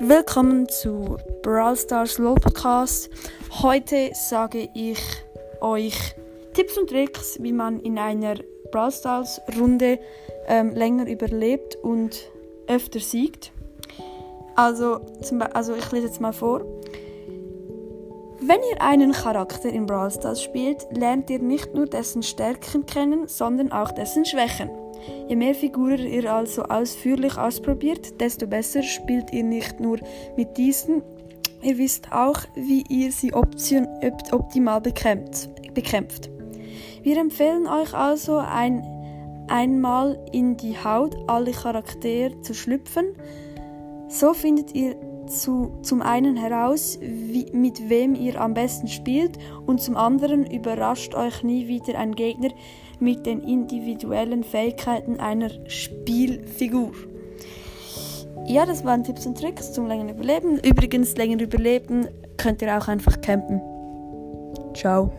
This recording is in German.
Willkommen zu Brawl Stars LOL Podcast. Heute sage ich euch Tipps und Tricks, wie man in einer Brawl Stars Runde ähm, länger überlebt und öfter siegt. Also, zum also ich lese jetzt mal vor. Wenn ihr einen Charakter in Brawl Stars spielt, lernt ihr nicht nur dessen Stärken kennen, sondern auch dessen Schwächen. Je mehr Figuren ihr also ausführlich ausprobiert, desto besser spielt ihr nicht nur mit diesen, ihr wisst auch, wie ihr sie option, optimal bekämpft. bekämpft. Wir empfehlen euch also ein, einmal in die Haut alle Charaktere zu schlüpfen. So findet ihr zu, zum einen heraus, wie, mit wem ihr am besten spielt und zum anderen überrascht euch nie wieder ein Gegner mit den individuellen Fähigkeiten einer Spielfigur. Ja, das waren Tipps und Tricks zum längeren Überleben. Übrigens, länger überleben könnt ihr auch einfach campen. Ciao.